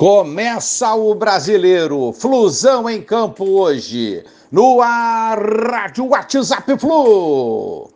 Começa o brasileiro, Flusão em campo hoje, no ar, Rádio WhatsApp Flu.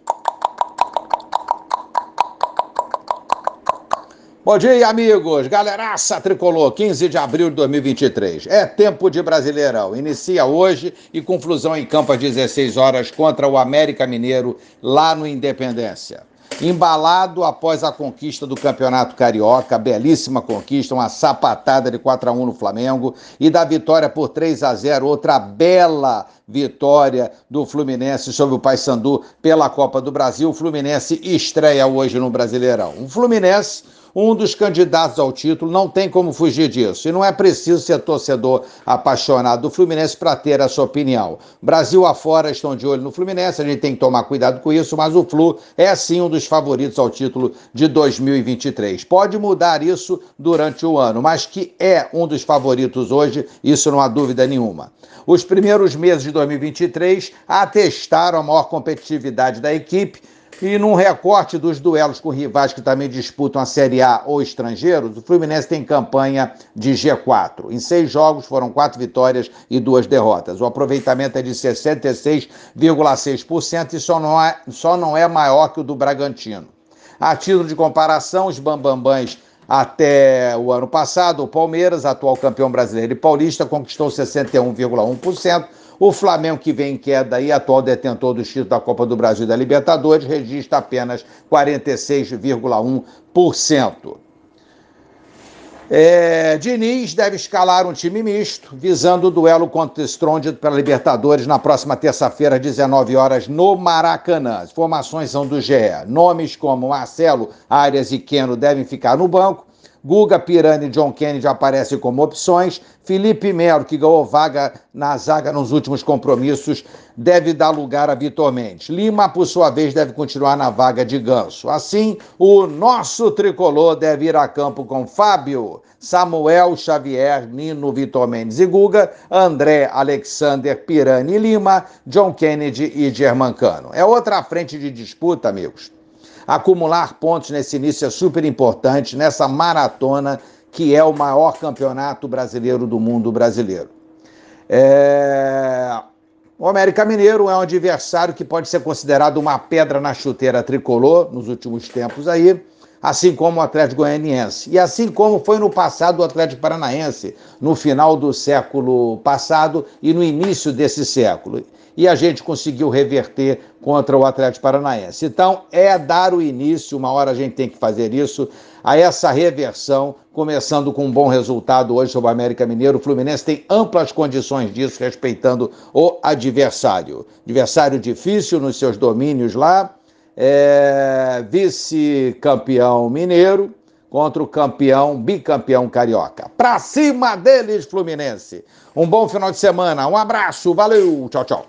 Bom dia, amigos. Galeraça Tricolor, 15 de abril de 2023. É tempo de Brasileirão. Inicia hoje e com Flusão em campo às 16 horas contra o América Mineiro, lá no Independência embalado após a conquista do Campeonato Carioca, belíssima conquista, uma sapatada de 4 a 1 no Flamengo e da vitória por 3 a 0, outra bela vitória do Fluminense sobre o Paysandu pela Copa do Brasil. O Fluminense estreia hoje no Brasileirão. O Fluminense um dos candidatos ao título, não tem como fugir disso. E não é preciso ser torcedor apaixonado do Fluminense para ter a sua opinião. Brasil afora estão de olho no Fluminense, a gente tem que tomar cuidado com isso, mas o Flu é sim um dos favoritos ao título de 2023. Pode mudar isso durante o ano, mas que é um dos favoritos hoje, isso não há dúvida nenhuma. Os primeiros meses de 2023 atestaram a maior competitividade da equipe e num recorte dos duelos com rivais que também disputam a Série A ou estrangeiros, o Fluminense tem campanha de G4. Em seis jogos foram quatro vitórias e duas derrotas. O aproveitamento é de 66,6% e só não, é, só não é maior que o do Bragantino. A título de comparação, os bambambãs até o ano passado, o Palmeiras, atual campeão brasileiro e paulista, conquistou 61,1%. O Flamengo, que vem em queda e atual detentor do título da Copa do Brasil e da Libertadores, registra apenas 46,1%. É, Diniz deve escalar um time misto, visando o duelo contra o Strong pela Libertadores na próxima terça-feira, às 19 horas, no Maracanã. As formações são do GE. Nomes como Marcelo, Arias e Queno devem ficar no banco. Guga, Pirani e John Kennedy aparecem como opções. Felipe Melo, que ganhou vaga na zaga nos últimos compromissos, deve dar lugar a Vitor Mendes. Lima, por sua vez, deve continuar na vaga de ganso. Assim, o nosso tricolor deve ir a campo com Fábio, Samuel, Xavier, Nino, Vitor Mendes e Guga, André, Alexander, Pirani e Lima, John Kennedy e Germancano. É outra frente de disputa, amigos. Acumular pontos nesse início é super importante, nessa maratona que é o maior campeonato brasileiro do mundo brasileiro. É... O América Mineiro é um adversário que pode ser considerado uma pedra na chuteira tricolor nos últimos tempos aí, assim como o Atlético Goianiense. E assim como foi no passado o Atlético Paranaense, no final do século passado e no início desse século e a gente conseguiu reverter contra o Atlético Paranaense. Então, é dar o início, uma hora a gente tem que fazer isso, a essa reversão, começando com um bom resultado hoje sobre o América Mineiro. O Fluminense tem amplas condições disso, respeitando o adversário. Adversário difícil nos seus domínios lá, é, vice-campeão mineiro contra o campeão, bicampeão carioca. Pra cima deles, Fluminense. Um bom final de semana, um abraço, valeu, tchau, tchau.